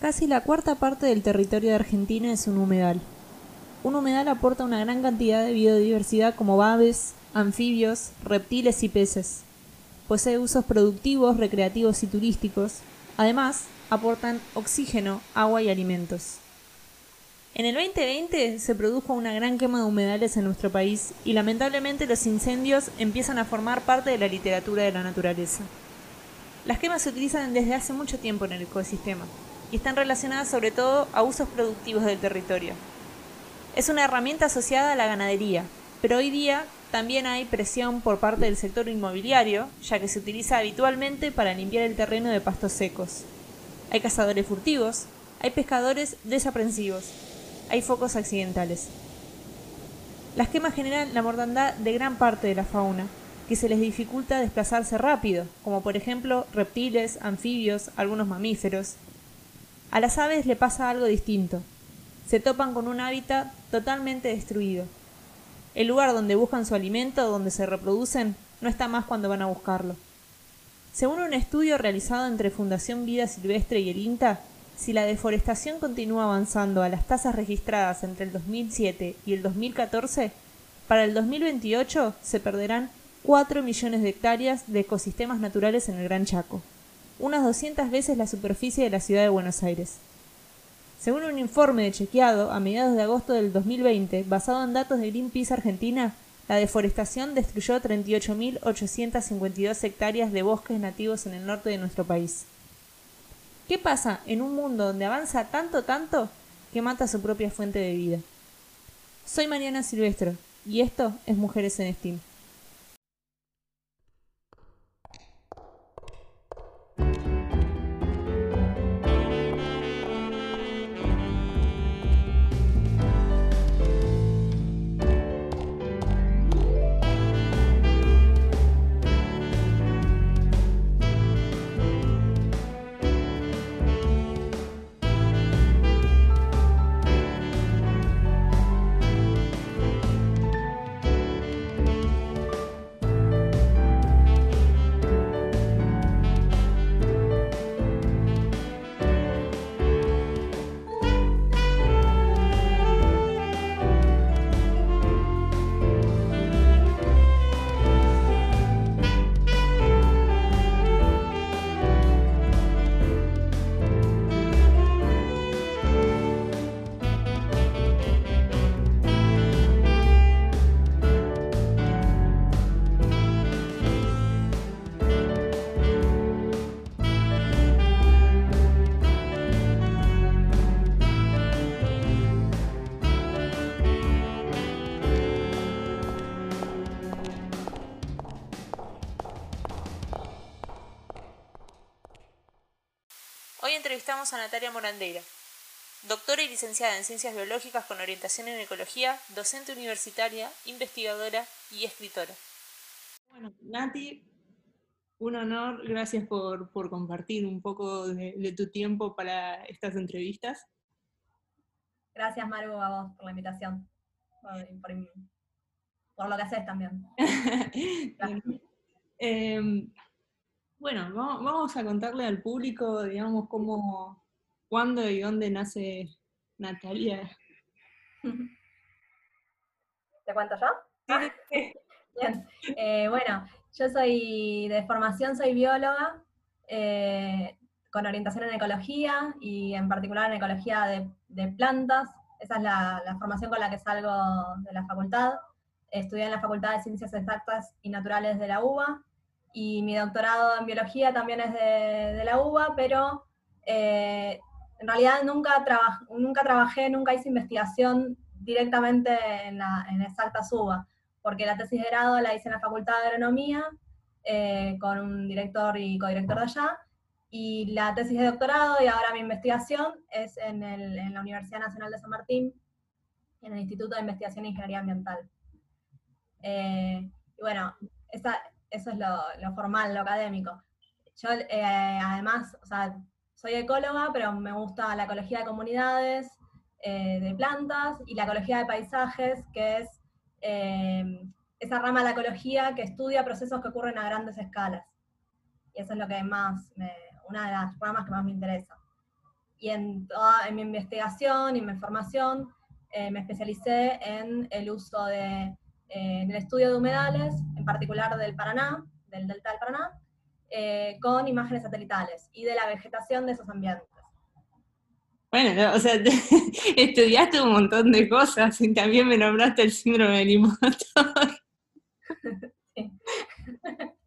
Casi la cuarta parte del territorio de Argentina es un humedal. Un humedal aporta una gran cantidad de biodiversidad como aves, anfibios, reptiles y peces. Posee usos productivos, recreativos y turísticos. Además, aportan oxígeno, agua y alimentos. En el 2020 se produjo una gran quema de humedales en nuestro país y lamentablemente los incendios empiezan a formar parte de la literatura de la naturaleza. Las quemas se utilizan desde hace mucho tiempo en el ecosistema y están relacionadas sobre todo a usos productivos del territorio. Es una herramienta asociada a la ganadería, pero hoy día también hay presión por parte del sector inmobiliario, ya que se utiliza habitualmente para limpiar el terreno de pastos secos. Hay cazadores furtivos, hay pescadores desaprensivos, hay focos accidentales. Las quemas generan la mortandad de gran parte de la fauna, que se les dificulta desplazarse rápido, como por ejemplo reptiles, anfibios, algunos mamíferos, a las aves le pasa algo distinto. Se topan con un hábitat totalmente destruido. El lugar donde buscan su alimento, donde se reproducen, no está más cuando van a buscarlo. Según un estudio realizado entre Fundación Vida Silvestre y el INTA, si la deforestación continúa avanzando a las tasas registradas entre el 2007 y el 2014, para el 2028 se perderán 4 millones de hectáreas de ecosistemas naturales en el Gran Chaco unas 200 veces la superficie de la ciudad de Buenos Aires. Según un informe de chequeado a mediados de agosto del 2020, basado en datos de Greenpeace Argentina, la deforestación destruyó 38.852 hectáreas de bosques nativos en el norte de nuestro país. ¿Qué pasa en un mundo donde avanza tanto, tanto, que mata su propia fuente de vida? Soy Mariana Silvestro, y esto es Mujeres en Steam. A Natalia Morandeira, doctora y licenciada en Ciencias Biológicas con orientación en Ecología, docente universitaria, investigadora y escritora. Bueno, Nati, un honor, gracias por, compartir un poco de, tu tiempo para estas entrevistas. Gracias, Maru, a vos por la invitación, por, lo que haces también. Bueno, vamos a contarle al público, digamos, cómo, cuándo y dónde nace Natalia. ¿Te cuento yo? Bien. Eh, bueno, yo soy de formación, soy bióloga, eh, con orientación en ecología y en particular en ecología de, plantas. Esa es la, la, formación con la que salgo de la facultad. Estudié en la Facultad de Ciencias Exactas y Naturales de la UBA y mi doctorado en biología también es de, la UBA, pero eh, en realidad nunca, nunca trabajé, nunca hice investigación directamente en, la, en Exactas UBA, porque la tesis de grado la hice en la Facultad de Agronomía eh, con un director y codirector de allá, y la tesis de doctorado y ahora mi investigación es en, en la Universidad Nacional de San Martín, en el Instituto de Investigación e Ingeniería Ambiental. Eh, y bueno, esa, eso es lo, formal, lo académico. Yo, eh, además, o sea, soy ecóloga, pero me gusta la ecología de comunidades, eh, de plantas, y la ecología de paisajes, que es eh, esa rama de la ecología que estudia procesos que ocurren a grandes escalas. Y eso es lo que más, una de las ramas que más me interesa. y en toda en mi investigación y mi formación eh, me especialicé en el uso de, en el estudio de humedales, en particular del Paraná, del delta del Paraná, con imágenes satelitales y de la vegetación de esos ambientes. Bueno, o sea, estudiaste un montón de cosas y también me nombraste el síndrome del impostor.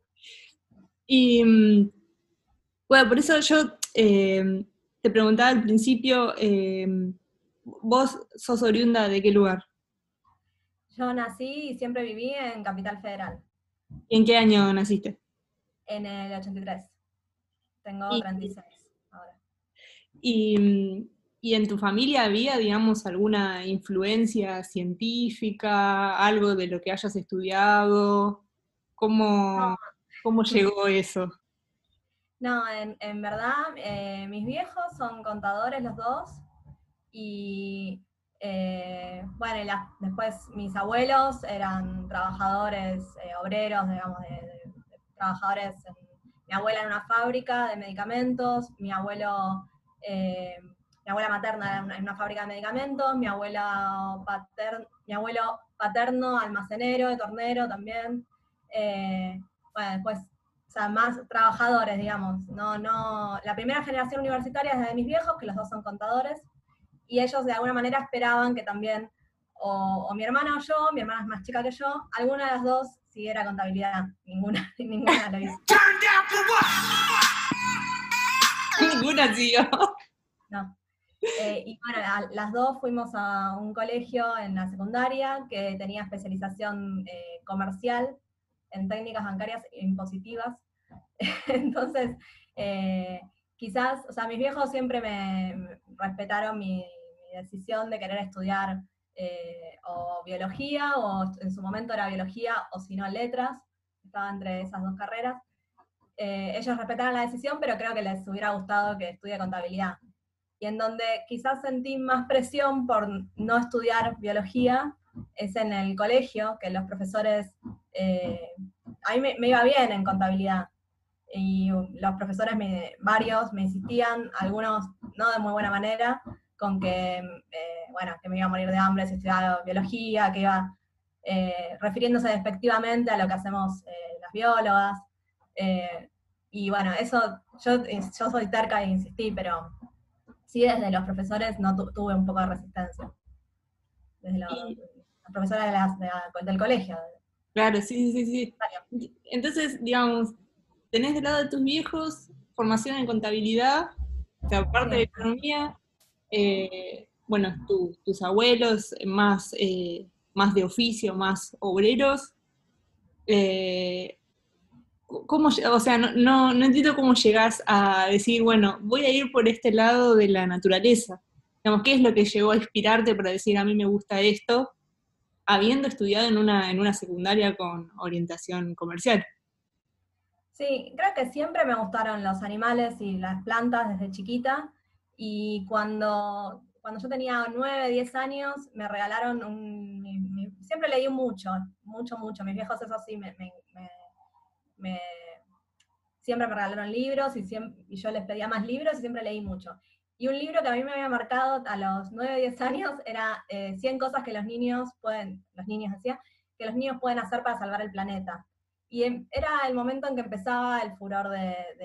Y mm, bueno, por eso yo eh, te preguntaba al principio, eh, ¿vos sos oriunda de qué lugar? Yo nací y siempre viví en Capital Federal. ¿Y en qué año naciste? En el 83. Tengo 36 ahora. Y mm, ¿Y en tu familia había, digamos, alguna influencia científica, algo de lo que hayas estudiado? ¿Cómo, cómo llegó eso? No, en, verdad, eh, mis viejos son contadores los dos, y eh, bueno, después mis abuelos eran trabajadores, eh, obreros, digamos, de, trabajadores, mi abuela en una fábrica de medicamentos, mi abuelo mi abuela materna en una, fábrica de medicamentos, mi, abuela mi abuelo paterno almacenero, tornero también. Eh, bueno, después, o sea, más trabajadores, digamos. No, no, la primera generación universitaria es de mis viejos, que los dos son contadores, y ellos de alguna manera esperaban que también, o, mi hermana o yo, mi hermana es más chica que yo, alguna de las dos siguiera contabilidad. Ninguna, ninguna lo hizo. Ninguna siguió. No. Eh, y bueno, las dos fuimos a un colegio en la secundaria que tenía especialización eh, comercial en técnicas bancarias impositivas. Entonces, eh, quizás, o sea, mis viejos siempre me respetaron mi, decisión de querer estudiar o biología, o en su momento era biología, o si no letras, estaba entre esas dos carreras. ellos respetaron la decisión, pero creo que les hubiera gustado que estudie contabilidad y en donde quizás sentí más presión por no estudiar biología es en el colegio, que los profesores, eh, a mí me, iba bien en contabilidad, y los profesores, me, varios, me insistían, algunos no de muy buena manera, con que, eh, bueno, que me iba a morir de hambre si estudiaba biología, que iba eh, refiriéndose despectivamente a lo que hacemos las biólogas. y bueno, eso, yo, yo soy terca e insistí, pero sí desde los profesores no tuve un poco de resistencia. Desde los, profesores del colegio. Claro, sí, sí, sí. Entonces, digamos, tenés del lado de tus viejos formación en contabilidad, o sea, parte de economía, eh, bueno, tus abuelos más, eh, más de oficio, más obreros, eh, ¿Cómo, o sea, no, entiendo cómo llegas a decir, bueno, voy a ir por este lado de la naturaleza. ¿qué es lo que llegó a inspirarte para decir, a mí me gusta esto, habiendo estudiado en una, en una secundaria con orientación comercial? Sí, creo que siempre me gustaron los animales y las plantas desde chiquita. Y cuando, cuando yo tenía 9, 10 años, me regalaron un... siempre leí mucho, mucho, mucho. Mis viejos, eso sí, me siempre me regalaron libros y, siempre, y yo les pedía más libros y siempre leí mucho. Y un libro que a mí me había marcado a los 9, 10 años era 100 eh, cosas que los niños pueden, los niños decía, que los niños pueden hacer para salvar el planeta. Y em, era el momento en que empezaba el furor del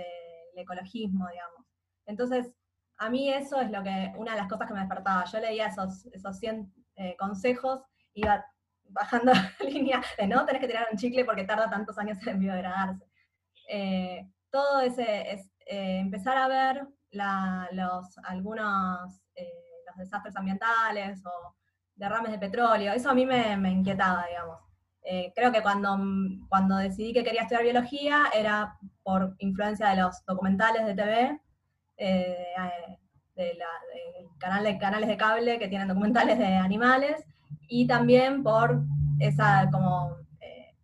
ecologismo, digamos. Entonces, a mí eso es lo que, una de las cosas que me despertaba. Yo leía esos, esos 100 eh, consejos, iba bajando la línea de no tenés que tirar un chicle porque tarda tantos años en biodegradarse. Eh, todo ese, es, eh, empezar a ver los, algunos eh, los desastres ambientales o derrames de petróleo, eso a mí me, inquietaba, digamos. creo que cuando, cuando decidí que quería estudiar biología era por influencia de los documentales de TV, de, la, canales de cable que tienen documentales de animales, y también por esa como eh,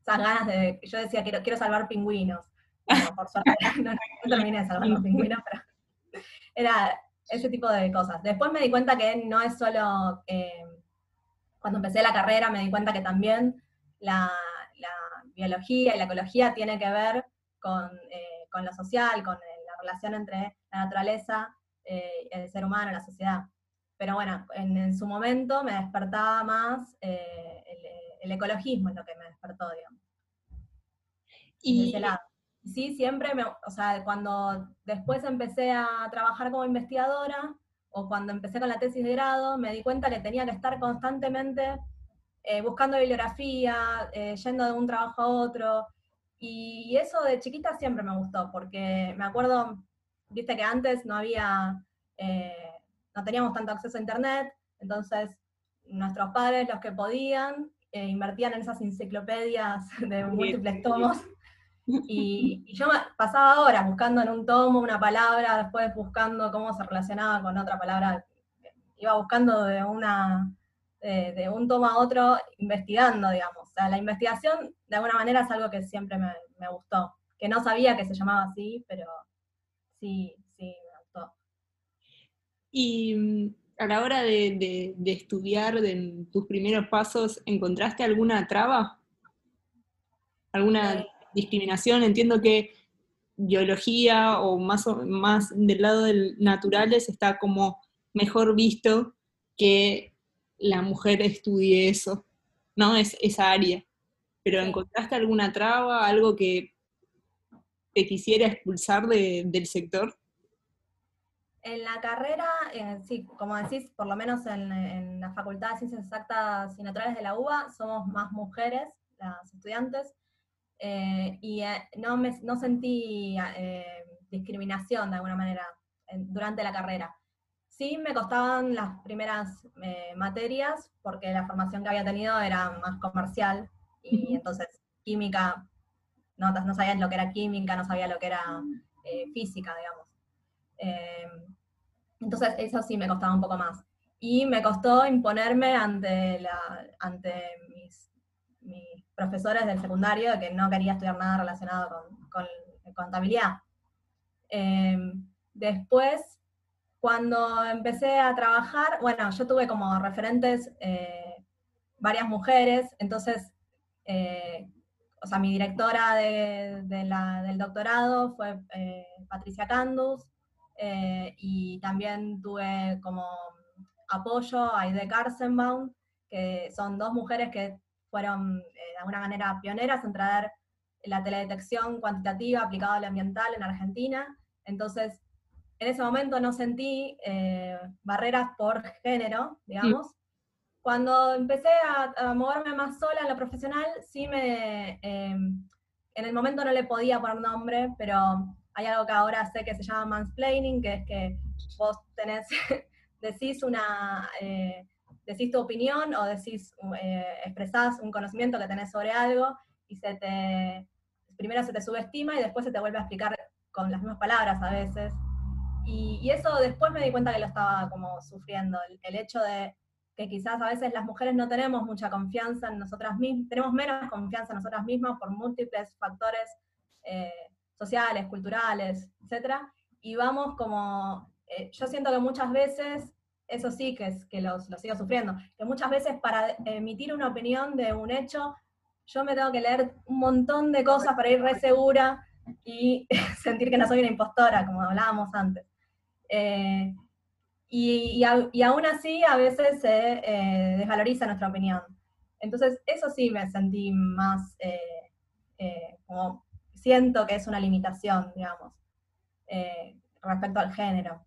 esas ganas de, yo decía quiero, quiero salvar pingüinos, por suerte no, terminé de salvar los pingüinos, pero era ese tipo de cosas. Después me di cuenta que no es solo, eh, cuando empecé la carrera me di cuenta que también la, biología y la ecología tiene que ver con, eh, con lo social, con la relación entre la naturaleza el ser humano, la sociedad. Pero bueno, en, su momento me despertaba más el, el, ecologismo, es lo que me despertó, digamos. Y, sí, siempre, me, o sea, cuando después empecé a trabajar como investigadora, o cuando empecé con la tesis de grado, me di cuenta que tenía que estar constantemente eh, buscando bibliografía, eh, yendo de un trabajo a otro, y eso de chiquita siempre me gustó, porque me acuerdo, viste que antes no había, eh, no teníamos tanto acceso a internet, entonces nuestros padres, los que podían, invertían en esas enciclopedias de múltiples tomos. Y, yo pasaba horas buscando en un tomo una palabra, después buscando cómo se relacionaba con otra palabra. Iba buscando de, una, de, un tomo a otro, investigando, digamos. O sea, la investigación, de alguna manera, es algo que siempre me, gustó. Que no sabía que se llamaba así, pero sí, sí, me gustó. Y mm, a la hora de, de estudiar, de tus primeros pasos, ¿encontraste alguna traba? ¿Alguna discriminación. Entiendo que biología o más, más del lado del naturales está como mejor visto que la mujer estudie eso, ¿no? Es esa área. Pero ¿encontraste alguna traba, algo que te quisiera expulsar del sector? En la carrera, eh, sí, como decís, por lo menos en, en, la Facultad de Ciencias Exactas y Naturales de la UBA, somos más mujeres, las estudiantes, eh, y eh, no, me, no sentí eh, discriminación de alguna manera durante la carrera. Sí me costaban las primeras materias porque la formación que había tenido era más comercial y entonces química, no, no sabía lo que era química, no sabía lo que era física, digamos. entonces eso sí me costaba un poco más. Y me costó imponerme ante, la, ante mis, mis profesores del secundario de que no quería estudiar nada relacionado con, contabilidad. Em, después, cuando empecé a trabajar, bueno, yo tuve como referentes eh, varias mujeres, entonces, eh, o sea, mi directora del doctorado fue eh, Patricia Candus, y también tuve como apoyo a Aide Karsenbaum, que son dos mujeres que fueron eh, de alguna manera pioneras en traer la teledetección cuantitativa aplicada al ambiental en Argentina. Entonces, en ese momento no sentí eh, barreras por género, digamos. Cuando empecé a, moverme más sola en lo profesional, sí me... Em, en el momento no le podía poner nombre, pero hay algo que ahora sé que se llama mansplaining, que es que vos tenés, decís una... Eh, decís tu opinión o decís, eh, expresás un conocimiento que tenés sobre algo y se te, primero se te subestima y después se te vuelve a explicar con las mismas palabras a veces. Y, eso después me di cuenta que lo estaba como sufriendo, el, hecho de que quizás a veces las mujeres no tenemos mucha confianza en nosotras mismas, tenemos menos confianza en nosotras mismas por múltiples factores eh, sociales, culturales, etc. Y vamos como, eh, yo siento que muchas veces eso sí que, es, que los, sigo sufriendo, que muchas veces para emitir una opinión de un hecho, yo me tengo que leer un montón de cosas para ir re segura y sentir que no soy una impostora, como hablábamos antes. Eh, y, y, aún así a veces se eh, desvaloriza nuestra opinión. Entonces, eso sí me sentí más, eh, como siento que es una limitación, digamos, respecto al género.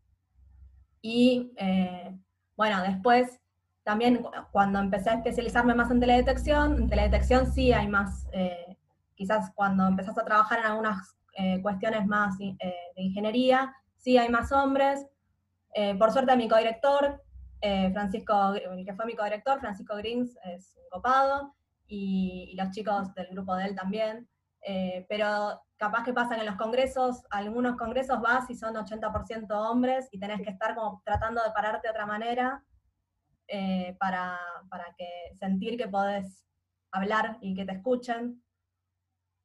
Y eh, bueno, después también cuando empecé a especializarme más en teledetección, en teledetección sí hay más, eh, quizás cuando empezás a trabajar en algunas eh, cuestiones más de ingeniería, sí hay más hombres. por suerte mi codirector, Francisco, que fue mi codirector, Francisco Grins, es un copado, y, y los chicos del grupo de él también. pero capaz que pasan en los congresos, algunos congresos vas y son 80% hombres y tenés que estar como tratando de pararte de otra manera eh, para, que sentir que podés hablar y que te escuchen.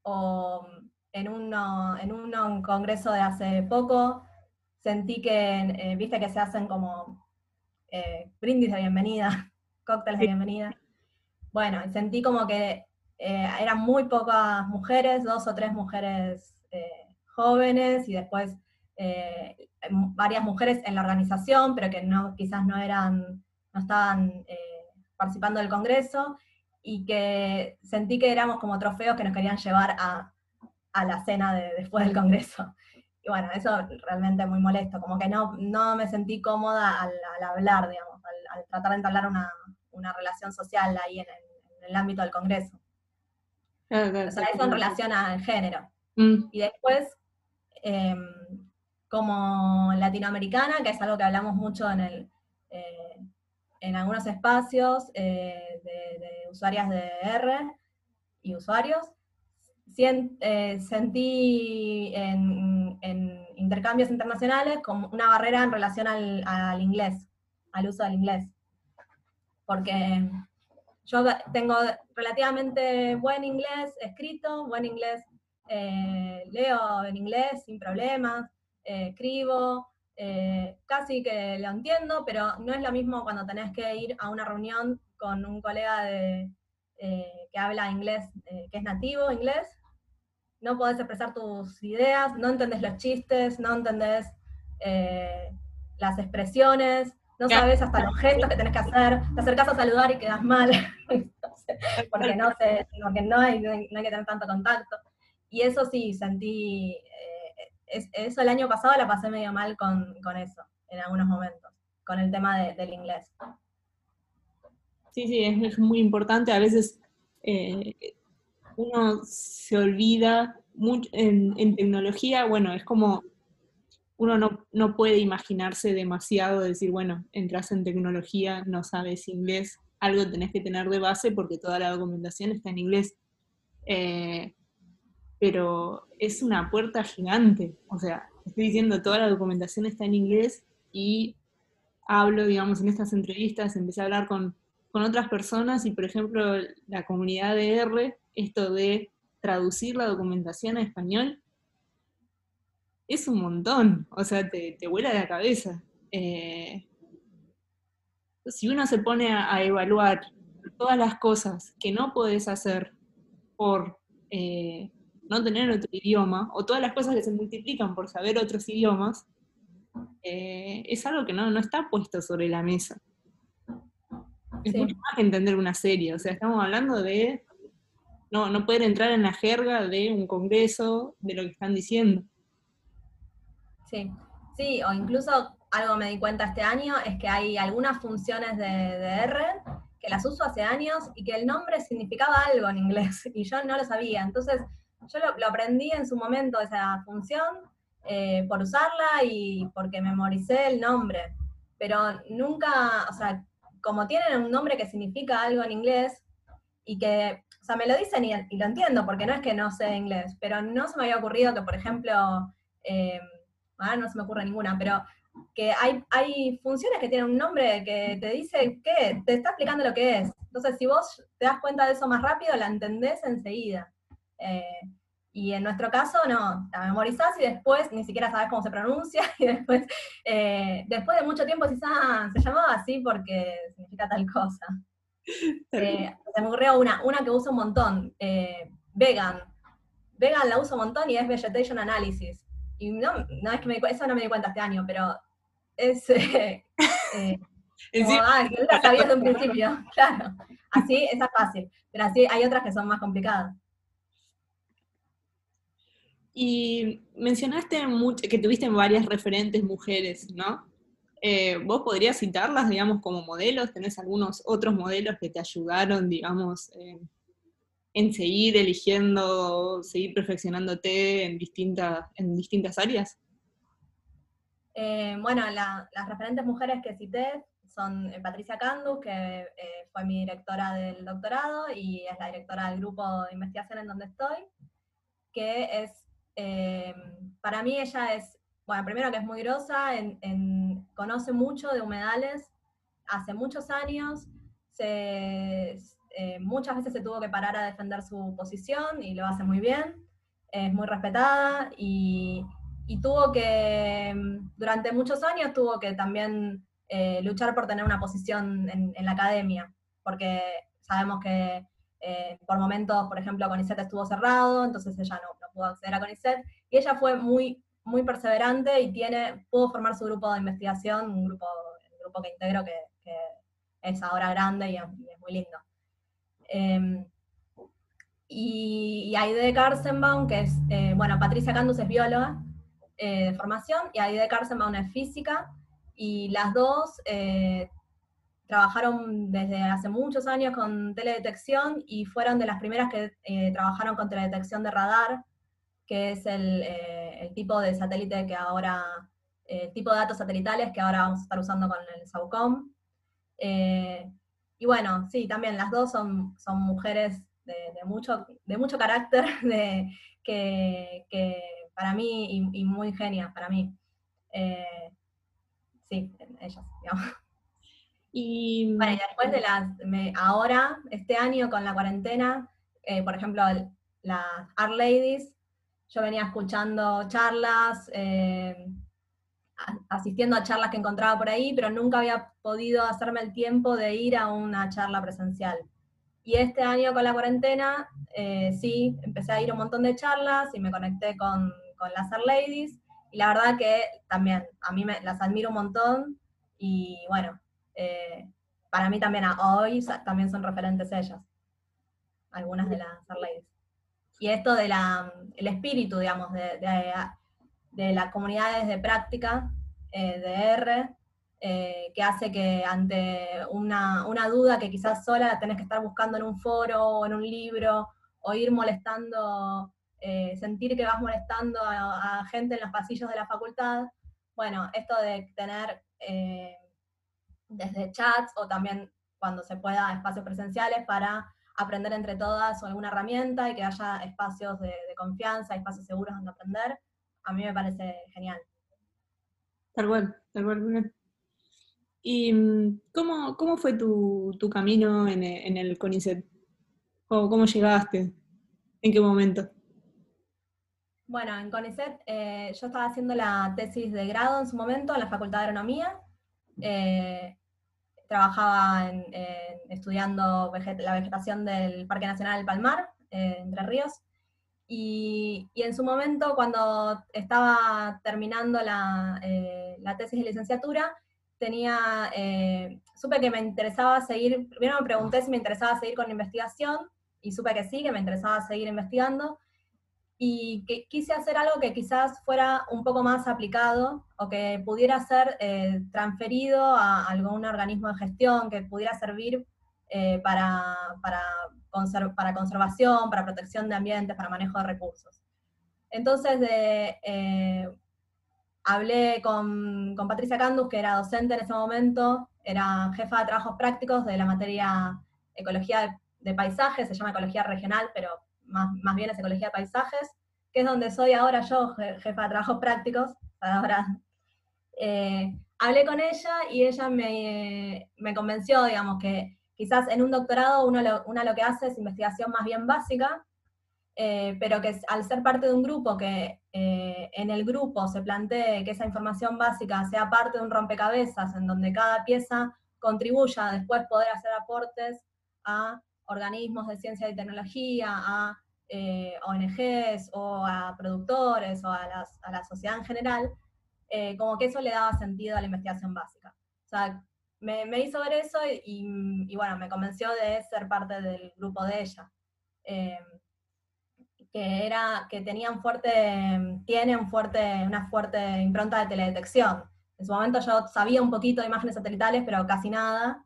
O en, uno, en un congreso de hace poco sentí que, eh, viste que se hacen como eh, brindis de bienvenida, cócteles de bienvenida. Bueno, sentí como que eh, eran muy pocas mujeres, dos o tres mujeres eh, jóvenes, y después varias mujeres en la organización, pero que no, quizás no eran, no estaban participando del Congreso, y que sentí que éramos como trofeos que nos querían llevar a, la cena de, después del Congreso. Y bueno, eso realmente muy molesto, como que no, no me sentí cómoda al, hablar, digamos, al, tratar de entablar una, relación social ahí en el, ámbito del Congreso. o sea, eso en relación al género. Mm. Y después, em, como latinoamericana, que es algo que hablamos mucho en el, eh, en algunos espacios eh, de, usuarias de R y usuarios. Eh, sentí en, intercambios internacionales como una barrera en relación al, inglés, al uso del inglés. Porque yo tengo relativamente buen inglés escrito, buen inglés, eh, leo en inglés sin problemas, escribo, eh, casi que lo entiendo, pero no es lo mismo cuando tenés que ir a una reunión con un colega de, eh, que habla inglés, eh, que es nativo inglés, no podés expresar tus ideas, no entendés los chistes, no entendés las expresiones, no sabes hasta los gestos que tenés que hacer, te acercás a saludar y quedas mal, porque, no, sé, porque no hay, no hay que tener tanto contacto. Y eso sí, sentí eso el año pasado la pasé medio mal con, eso, en algunos momentos, con el tema del inglés. Sí, sí, es, muy importante. A veces eh, uno se olvida mucho en, tecnología, bueno, es como uno no, no, puede imaginarse demasiado, decir, bueno, entras en tecnología, no sabes inglés, algo tenés que tener de base porque toda la documentación está en inglés. Eh, pero es una puerta gigante. O sea, estoy diciendo, toda la documentación está en inglés y hablo, digamos, en estas entrevistas, empecé a hablar con, otras personas y, por ejemplo, la comunidad de R, esto de traducir la documentación a español, es un montón, o sea, te, te vuela la cabeza. Eh, si uno se pone a, evaluar todas las cosas que no puedes hacer por eh, no tener otro idioma, o todas las cosas que se multiplican por saber otros idiomas, eh, es algo que no, está puesto sobre la mesa. Es mucho más que entender una serie, o sea, estamos hablando de no, no poder entrar en la jerga de un congreso, de lo que están diciendo. Sí, sí, o incluso algo me di cuenta este año es que hay algunas funciones de, de R que las uso hace años y que el nombre significaba algo en inglés y yo no lo sabía. Entonces, yo lo, aprendí en su momento, esa función, eh, por usarla y porque memoricé el nombre. Pero nunca, o sea, como tienen un nombre que significa algo en inglés y que, o sea, me lo dicen y, lo entiendo, porque no es que no sé inglés, pero no se me había ocurrido que, por ejemplo, eh, ahora no se me ocurre ninguna, pero que hay, hay funciones que tienen un nombre que te dice que te está explicando lo que es. Entonces, si vos te das cuenta de eso más rápido, la entendés enseguida. Eh, y en nuestro caso, no, la memorizás y después ni siquiera sabes cómo se pronuncia, y después, eh, después de mucho tiempo decís, ah, se llamaba así porque significa tal cosa. Eh, se me ocurrió una, una que uso un montón, vegan. Vegan la uso un montón y es Vegetation Analysis. Y no, no es que me, eso no me di cuenta este año, pero es... como, ah, que la sabía desde un principio, claro. Así, esa es fácil, pero así hay otras que son más complicadas. Y mencionaste mucho, que tuviste varias referentes mujeres, ¿no? Eh, ¿Vos podrías citarlas, digamos, como modelos? ¿Tenés algunos otros modelos que te ayudaron, digamos, en seguir eligiendo, seguir perfeccionándote en distintas, en distintas áreas? Eh, bueno, las referentes mujeres que cité son eh, Patricia Candus, que fue mi directora del doctorado y es la directora del grupo de investigación en donde estoy, que es eh, para mí ella es, bueno, primero que es muy grosa, en, conoce mucho de humedales, hace muchos años, eh, muchas veces se tuvo que parar a defender su posición y lo hace muy bien, es muy respetada y, tuvo que, durante muchos años tuvo que también eh, luchar por tener una posición en, en la academia, porque sabemos que eh, por momentos, por ejemplo, CONICET estuvo cerrado, entonces ella no, pudo acceder a CONICET, y ella fue muy muy perseverante y tiene, pudo formar su grupo de investigación, un grupo, grupo que integro que, es ahora grande y es, muy lindo. Em, y, Aide Karsenbaum, que es, eh, bueno, Patricia Candus es bióloga eh, de formación y Aide Karsenbaum es física, y las dos eh, trabajaron desde hace muchos años con teledetección y fueron de las primeras que trabajaron con teledetección de radar, que es el, tipo de satélite que ahora, el tipo de datos satelitales que ahora vamos a estar usando con el SAUCOM. y bueno, sí, también las dos son, son mujeres de, mucho, de mucho carácter, de, que, para mí, y, muy genias para mí. Eh, sí, ellas, digamos. Y, bueno, después de las, ahora, este año con la cuarentena, eh, por ejemplo, las Art Ladies, yo venía escuchando charlas, eh, asistiendo a charlas que encontraba por ahí, pero nunca había podido hacerme el tiempo de ir a una charla presencial. Y este año con la cuarentena, eh, sí, empecé a ir a un montón de charlas y me conecté con, con las Ladies. Y la verdad que también, a mí me, las admiro un montón. Y bueno, eh, para mí también hoy también son referentes ellas. Algunas de las Ladies. Y esto del el espíritu, digamos, de, de, las comunidades de práctica eh, de R, eh, que hace que ante una, duda que quizás sola la tenés que estar buscando en un foro o en un libro, o ir molestando, eh, sentir que vas molestando a, gente en los pasillos de la facultad, bueno, esto de tener eh, desde chats o también cuando se pueda espacios presenciales para aprender entre todas o alguna herramienta y que haya espacios de, de confianza, espacios seguros donde aprender, a mí me parece genial. Tal cual, tal cual. ¿Y mm, cómo, cómo fue tu, camino en, el CONICET? ¿Cómo, ¿Cómo, llegaste? ¿En qué momento? Bueno, en CONICET eh, yo estaba haciendo la tesis de grado en su momento en la Facultad de Agronomía. Eh, trabajaba en, estudiando la vegetación del Parque Nacional del Palmar, eh, Entre Ríos. Y, en su momento, cuando estaba terminando la, la tesis de licenciatura, tenía, eh, supe que me interesaba seguir, primero me pregunté si me interesaba seguir con la investigación, y supe que sí, que me interesaba seguir investigando, y que quise hacer algo que quizás fuera un poco más aplicado, o que pudiera ser eh, transferido a algún organismo de gestión, que pudiera servir eh, para, para, para conservación, para protección de ambientes, para manejo de recursos. Entonces, de, hablé con, Patricia Candus, que era docente en ese momento, era jefa de trabajos prácticos de la materia ecología de, paisajes, se llama ecología regional, pero más, bien es ecología de paisajes, que es donde soy ahora yo, jefa de trabajos prácticos. Ahora, eh, hablé con ella y ella me, convenció, digamos, que quizás en un doctorado uno uno lo que hace es investigación más bien básica, eh, pero que al ser parte de un grupo que eh, en el grupo se plantee que esa información básica sea parte de un rompecabezas en donde cada pieza contribuya a después poder hacer aportes a organismos de ciencia y tecnología, a eh, ONGs o a productores o a, la sociedad en general, como que eso le daba sentido a la investigación básica. O sea, me, hizo ver eso y, y, bueno, me convenció de ser parte del grupo de ella que, era, que tenían fuerte, tienen fuerte, una fuerte impronta de teledetección. En su momento yo sabía un poquito de imágenes satelitales, pero casi nada,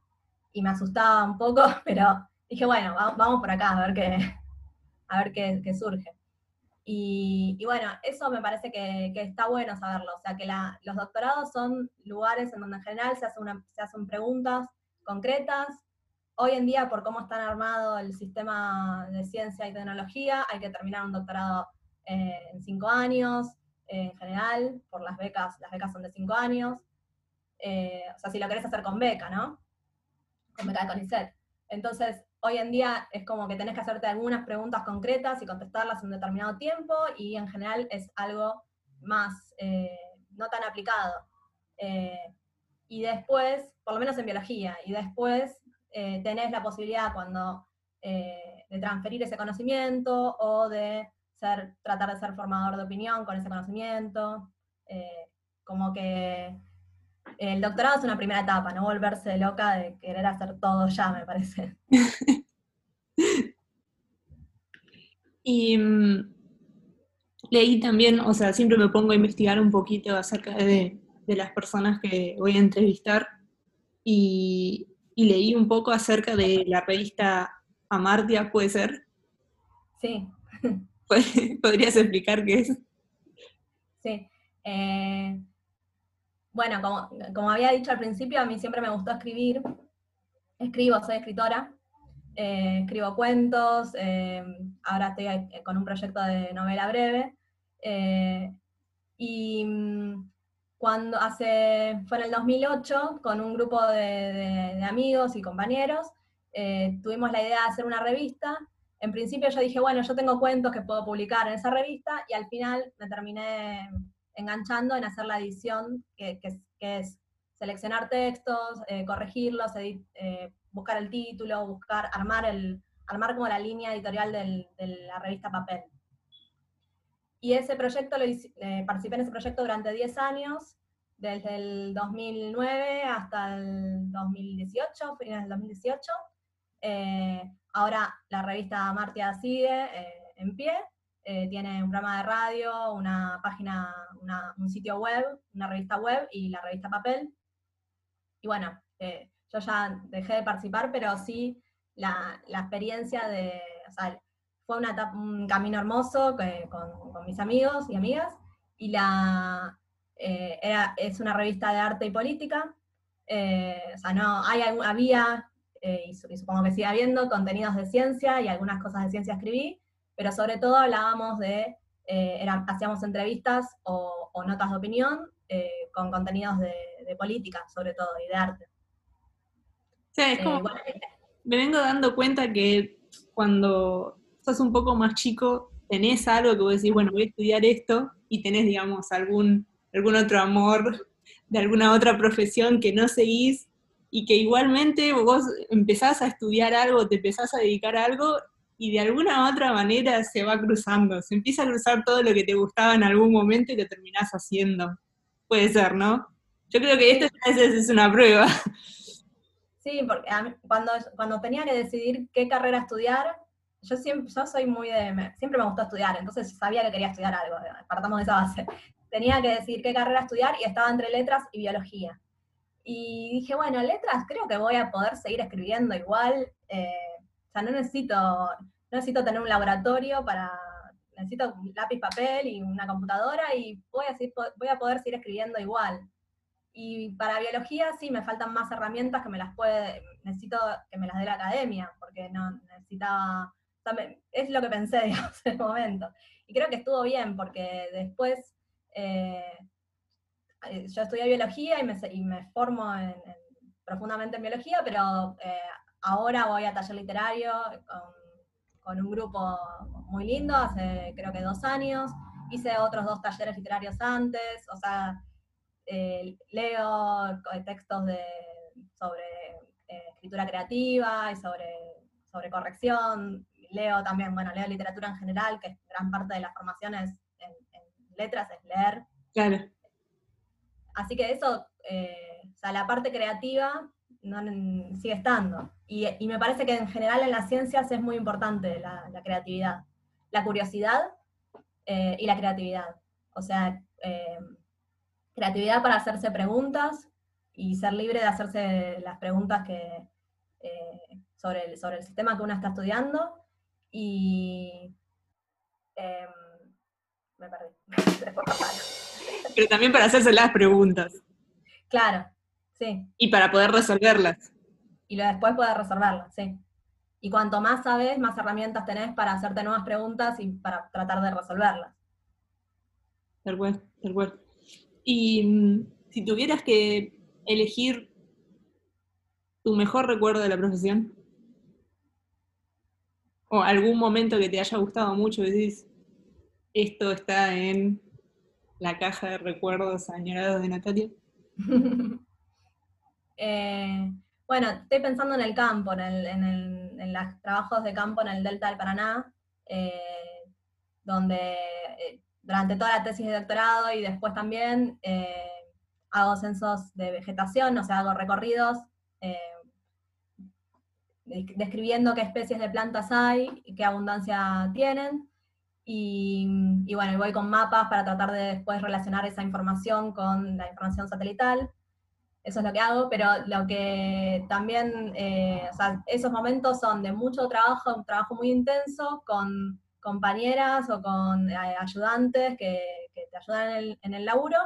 y me asustaba un poco, pero dije, bueno, vamos por acá a ver qué, a ver qué, surge. Y, bueno, eso me parece que, está bueno saberlo, o sea, que los doctorados son lugares en donde en general se, se hacen preguntas concretas, Hoy en día, por cómo está armado el sistema de ciencia y tecnología, hay que terminar un doctorado eh, en cinco años, en general, por las becas, las becas son de cinco años. Eh, o sea, si lo querés hacer con beca, ¿no? Con beca de CONICET. Entonces, hoy en día es como que tenés que hacerte algunas preguntas concretas y contestarlas en un determinado tiempo, y en general es algo más, eh, no tan aplicado. y después, por lo menos en biología, y después eh, tenés la posibilidad cuando eh, de transferir ese conocimiento o de ser, tratar de ser formador de opinión con ese conocimiento, eh, como que el doctorado es una primera etapa, no volverse loca de querer hacer todo ya, me parece. y mm, leí también, o sea, siempre me pongo a investigar un poquito acerca de, las personas que voy a entrevistar y, leí un poco acerca de la revista Amartia, ¿puede ser? Sí. ¿Podrías explicar qué es? Sí. Eh, bueno, como, había dicho al principio, a mí siempre me gustó escribir. Escribo, soy escritora. Eh, escribo cuentos. Eh, ahora estoy con un proyecto de novela breve. y mm, cuando hace, fue en el 2008, con un grupo de, amigos y compañeros, tuvimos la idea de hacer una revista en principio yo dije, bueno, yo tengo cuentos que puedo publicar en esa revista y al final me terminé enganchando en hacer la edición, que, es seleccionar textos, eh, corregirlos, eh, buscar el título, buscar, armar, el, armar como la línea editorial de la revista Papel. Y ese proyecto, lo eh, participé en ese proyecto durante 10 años, desde el 2009 hasta el 2018, finales del 2018. ahora la revista Martia sigue en pie, eh, tiene un programa de radio, una página, un sitio web, una revista web y la revista papel. Y bueno, eh, yo ya dejé de participar, pero sí la, experiencia de, o sea, fue un camino hermoso con, mis amigos y amigas, y la, eh, es una revista de arte y política, o sea, no, hay, había, y supongo que sigue habiendo, contenidos de ciencia y algunas cosas de ciencia escribí, pero sobre todo hablábamos de, eh, hacíamos entrevistas o, notas de opinión eh, con contenidos de, política, sobre todo, y de arte. Sí, es como, eh, me vengo dando cuenta que cuando sos un poco más chico, tenés algo que vos decís, bueno, voy a estudiar esto, y tenés, digamos, algún, algún otro amor de alguna otra profesión que no seguís, y que igualmente vos empezás a estudiar algo, te empezás a dedicar a algo, y de alguna u otra manera se va cruzando, se empieza a cruzar todo lo que te gustaba en algún momento y lo terminás haciendo. Puede ser, ¿no? Yo creo que esto es una prueba. Sí, porque cuando, cuando tenía que decidir qué carrera estudiar, yo siempre, yo soy muy de, siempre me gustó estudiar, entonces sabía que quería estudiar algo, partamos de esa base. Tenía que decidir qué carrera estudiar y estaba entre letras y biología. Y dije, bueno, letras creo que voy a poder seguir escribiendo igual, eh, sea, no necesito, no necesito tener un laboratorio para, necesito un lápiz, papel y una computadora y voy a, voy a poder seguir escribiendo igual. Y para biología sí me faltan más herramientas que me las puede, necesito que me las dé la academia, porque no necesitaba, es lo que pensé, digamos, en el momento. Y creo que estuvo bien, porque después eh, yo estudié biología y me, y me formo profundamente en biología, pero eh, ahora voy a taller literario con, un grupo muy lindo, hace creo que dos años. Hice otros dos talleres literarios antes, o sea, eh, leo textos de, sobre eh, escritura creativa y sobre, sobre corrección. Leo también, bueno, leo literatura en general, que gran parte de las formaciones en, letras es leer. Claro. Así que eso, eh, o sea, la parte creativa no, sigue estando. Y, me parece que en general en las ciencias es muy importante la, creatividad, la curiosidad eh, y la creatividad. O sea, eh, creatividad para hacerse preguntas y ser libre de hacerse las preguntas que, eh, sobre, el, sobre el sistema que uno está estudiando. Y em, me perdí. Pero también para hacerse las preguntas. Claro, Sí. Y para poder resolverlas. Y después poder resolverlas, sí. Y cuanto más sabes, más herramientas tenés para hacerte nuevas preguntas y para tratar de resolverlas. Tal cual, tal cual. Y mm, si tuvieras que elegir tu mejor recuerdo de la profesión, o algún momento que te haya gustado mucho, decís, esto está en la caja de recuerdos añorados de Natalia. Eh, bueno, estoy pensando en el campo, en, los trabajos de campo en el Delta del Paraná, eh, donde durante toda la tesis de doctorado y después también hago censos de vegetación, o sea, hago recorridos describiendo qué especies de plantas hay, y qué abundancia tienen, y, bueno, voy con mapas para tratar de después relacionar esa información con la información satelital. Eso es lo que hago, pero lo que también, eh, o sea, esos momentos son de mucho trabajo, un trabajo muy intenso, con compañeras o con eh, ayudantes que, te ayudan en el, en el, laburo,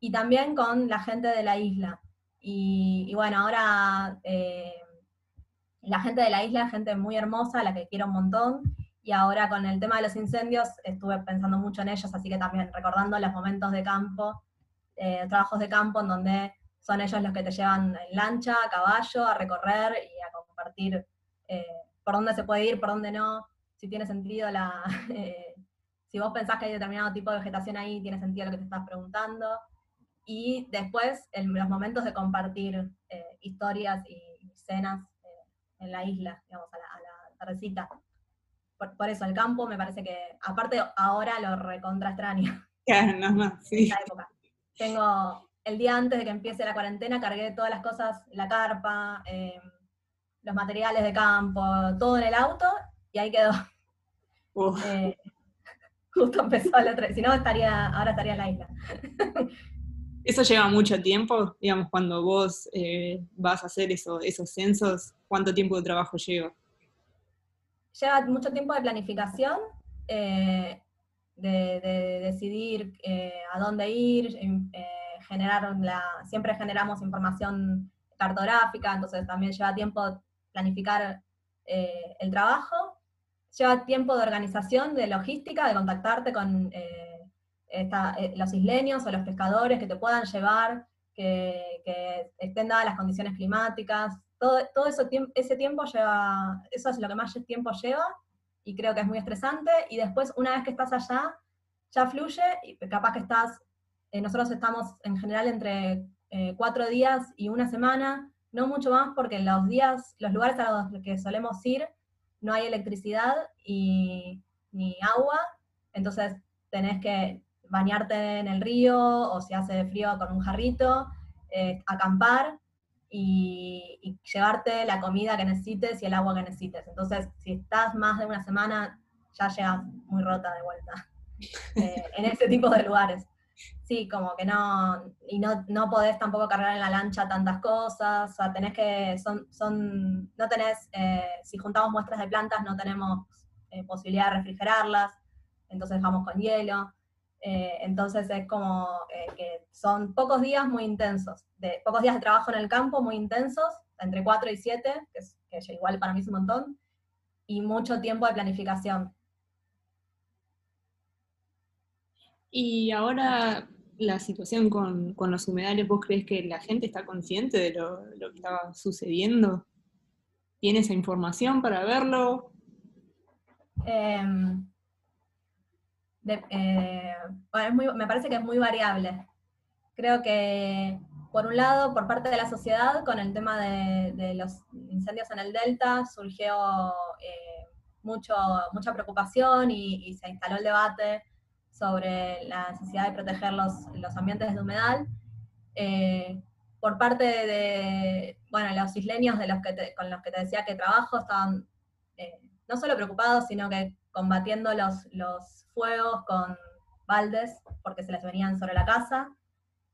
y también con la gente de la isla. Y, bueno, ahora eh, la gente de la isla, gente muy hermosa, la que quiero un montón, y ahora con el tema de los incendios estuve pensando mucho en ellos, así que también recordando los momentos de campo, eh, trabajos de campo en donde son ellos los que te llevan en lancha, a caballo, a recorrer y a compartir eh, por dónde se puede ir, por dónde no, si tiene sentido la... Eh, si vos pensás que hay determinado tipo de vegetación ahí, tiene sentido lo que te estás preguntando. Y después, en los momentos de compartir historias y escenas en la isla, digamos, a la, a la tardecita por, eso, el campo me parece que, aparte ahora lo recontra extraño. Claro, no, no, sí. Tengo, el día antes de que empiece la cuarentena, cargué todas las cosas, la carpa, em, los materiales de campo, todo en el auto, y ahí quedó. Eh, justo empezó el otro, si no estaría, ahora estaría en la isla. ¿Eso lleva mucho tiempo? Digamos, cuando vos eh, vas a hacer eso, esos censos, ¿cuánto tiempo de trabajo lleva? lleva mucho tiempo de planificación, eh, de, decidir eh, a dónde ir, eh, generar la, siempre generamos información cartográfica, entonces también lleva tiempo planificar el trabajo, lleva tiempo de organización, de logística, de contactarte con los isleños o los pescadores que te puedan llevar, que, que estén dadas las condiciones climáticas, todo, eso, ese tiempo lleva, eso es lo que más tiempo lleva, y creo que es muy estresante, y después una vez que estás allá, ya fluye, y capaz que estás, eh, nosotros estamos en general entre eh, cuatro días y una semana, no mucho más porque los días, los lugares a los que solemos ir, no hay electricidad y, ni agua, entonces tenés que bañarte en el río o si hace frío con un jarrito, eh, acampar, y, llevarte la comida que necesites y el agua que necesites. Entonces, si estás más de una semana, ya llegas muy rota de vuelta eh, en ese tipo de lugares. Sí, como que no, y no, no podés tampoco cargar en la lancha tantas cosas, o tenés que, son, son no tenés, eh, si juntamos muestras de plantas no tenemos eh, posibilidad de refrigerarlas, entonces vamos con hielo. Eh, entonces es como eh, que son pocos días muy intensos, de, pocos días de trabajo en el campo muy intensos, entre 4 y 7, que, es, que igual para mí es un montón, y mucho tiempo de planificación. Y ahora la situación con, los humedales, ¿vos crees que la gente está consciente de lo, lo que estaba sucediendo? ¿Tiene esa información para verlo? Eh, eh, me parece que es muy variable. Creo que, por un lado, por parte de la sociedad, con el tema de, los incendios en el Delta, surgió eh, mucho, mucha preocupación y, se instaló el debate sobre la necesidad de proteger los, los ambientes de humedal. Eh, por parte de, bueno, los isleños de los que con los que te decía que trabajo estaban no solo preocupados, sino que combatiendo los, los fuegos con baldes, porque se les venían sobre la casa,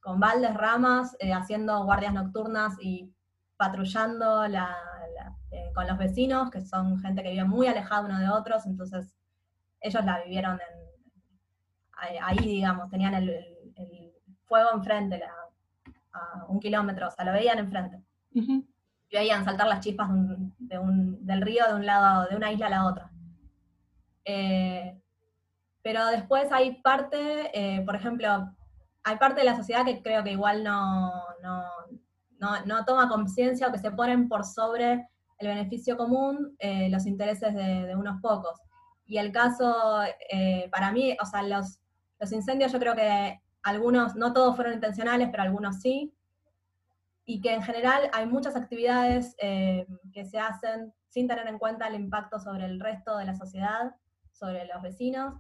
con baldes, ramas, eh, haciendo guardias nocturnas y patrullando eh, con los vecinos, que son gente que vive muy alejada uno de otros, entonces ellos la vivieron ahí, digamos, tenían el, fuego enfrente, a un kilómetro, o sea, lo veían enfrente. Y veían saltar las chispas del río de un lado, de una isla a la otra. Eh, pero después hay parte, eh, por ejemplo, hay parte de la sociedad que creo que igual no, no, toma conciencia o que se ponen por sobre el beneficio común eh, los intereses de, unos pocos. Y el caso, eh, para mí, o sea, los, los incendios yo creo que algunos, no todos fueron intencionales, pero algunos sí, y que en general hay muchas actividades que se hacen sin tener en cuenta el impacto sobre el resto de la sociedad, sobre los vecinos,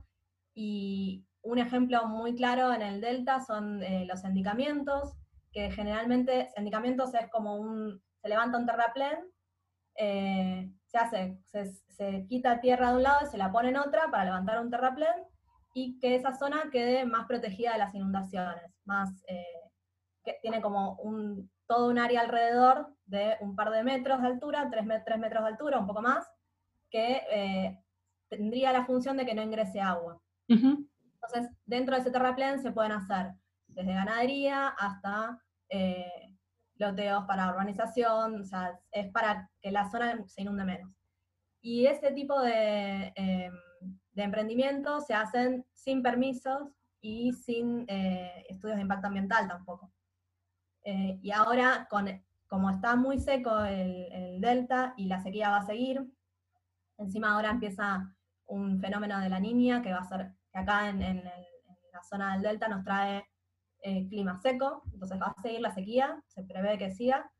Y un ejemplo muy claro en el delta son eh, los sendicamientos, que generalmente sendicamientos es como un, se levanta un terraplén, eh, se hace, se, quita tierra de un lado y se la pone en otra para levantar un terraplén y que esa zona quede más protegida de las inundaciones, más, eh, que tiene como un, todo un área alrededor de un par de metros de altura, tres, metros de altura, un poco más, que tendría la función de que no ingrese agua. Entonces, dentro de ese terraplén se pueden hacer desde ganadería hasta eh, loteos para urbanización, o sea, es para que la zona se inunde menos. Y ese tipo de, eh, emprendimientos se hacen sin permisos y sin eh, estudios de impacto ambiental tampoco. y ahora, con, como está muy seco el, delta y la sequía va a seguir, encima ahora empieza un fenómeno de la niña que va a ser que acá en, la zona del delta nos trae eh, clima seco, entonces va a seguir la sequía, se prevé que siga.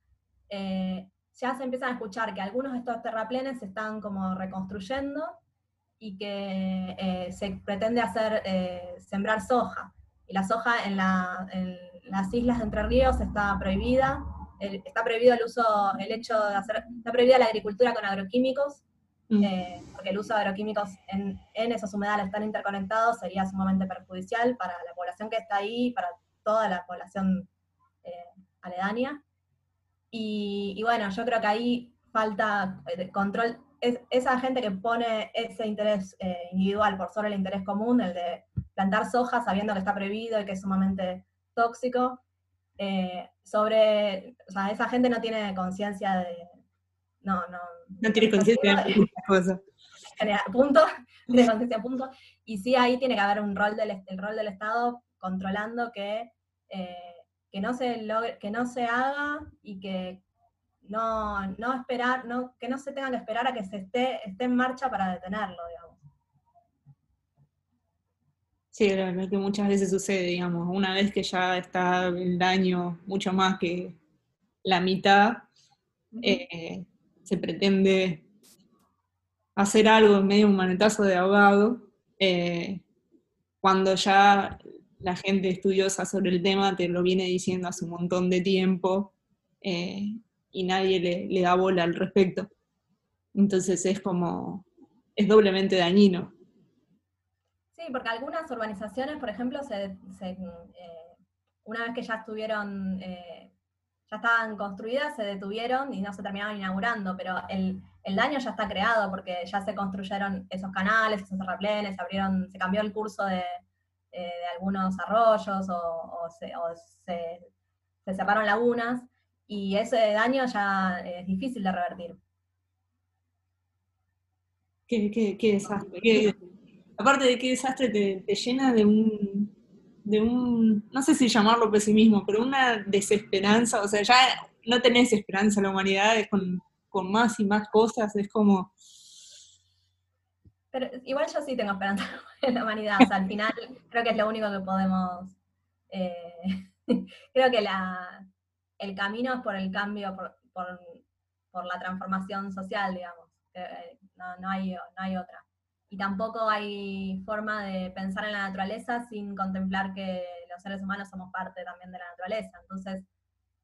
Eh, ya se empiezan a escuchar que algunos de estos terraplenes se están como reconstruyendo y que eh, se pretende hacer, sembrar soja. Y la soja en, las islas de Entre Ríos está prohibida, está prohibido el uso, el hecho de hacer, está prohibida la agricultura con agroquímicos, Mm. Eh, porque el uso de agroquímicos en, esos humedales tan interconectados sería sumamente perjudicial para la población que está ahí, para toda la población eh, aledaña. Y, bueno, yo creo que ahí falta eh, esa gente que pone ese interés individual por sobre el interés común, el de plantar soja sabiendo que está prohibido y que es sumamente tóxico, sobre, o sea, esa gente no tiene conciencia de, no, no. No tiene conciencia de cosas. Punto, tiene conciencia, punto. Y sí, ahí tiene que haber un rol del, el rol del Estado controlando que, eh, que, no se logre, que no se haga y que no, no esperar, no, que no se tenga que esperar a que se esté, esté en marcha para detenerlo, digamos. Sí, que muchas veces sucede, digamos, una vez que ya está el daño mucho más que la mitad, se pretende hacer algo en medio de un manetazo de ahogado, eh, cuando ya la gente estudiosa sobre el tema te lo viene diciendo hace un montón de tiempo eh, y nadie le, da bola al respecto. Entonces es como, es doblemente dañino. Sí, porque algunas urbanizaciones, por ejemplo, se, eh, una vez que ya estuvieron ya estaban construidas, se detuvieron y no se terminaron inaugurando, pero el, daño ya está creado porque ya se construyeron esos canales, esos terraplenes, se abrieron, se cambió el curso de, eh, algunos arroyos o, se, cerraron lagunas y ese daño ya es difícil de revertir. Qué, desastre. aparte de qué desastre te llena de un, de un, no sé si llamarlo pesimismo, pero una desesperanza, o sea, ya no tenés esperanza en la humanidad, es con, más y más cosas, es como... Pero igual yo sí tengo esperanza en la humanidad, o sea, al final creo que es lo único que podemos... Eh, creo que la, el camino es por el cambio, por, por, la transformación social, digamos. Eh, no, hay, no hay otra y tampoco hay forma de pensar en la naturaleza sin contemplar que los seres humanos somos parte también de la naturaleza. Entonces,